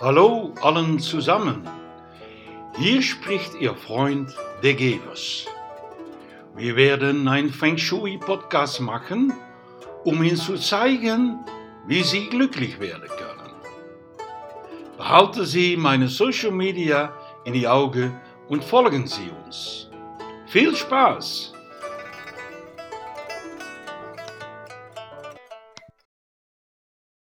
Hallo allen zusammen. Hier spricht Ihr Freund De Gevers. Wir werden einen Feng Shui Podcast machen, um Ihnen zu zeigen, wie Sie glücklich werden können. Behalten Sie meine Social Media in die Augen und folgen Sie uns. Viel Spaß!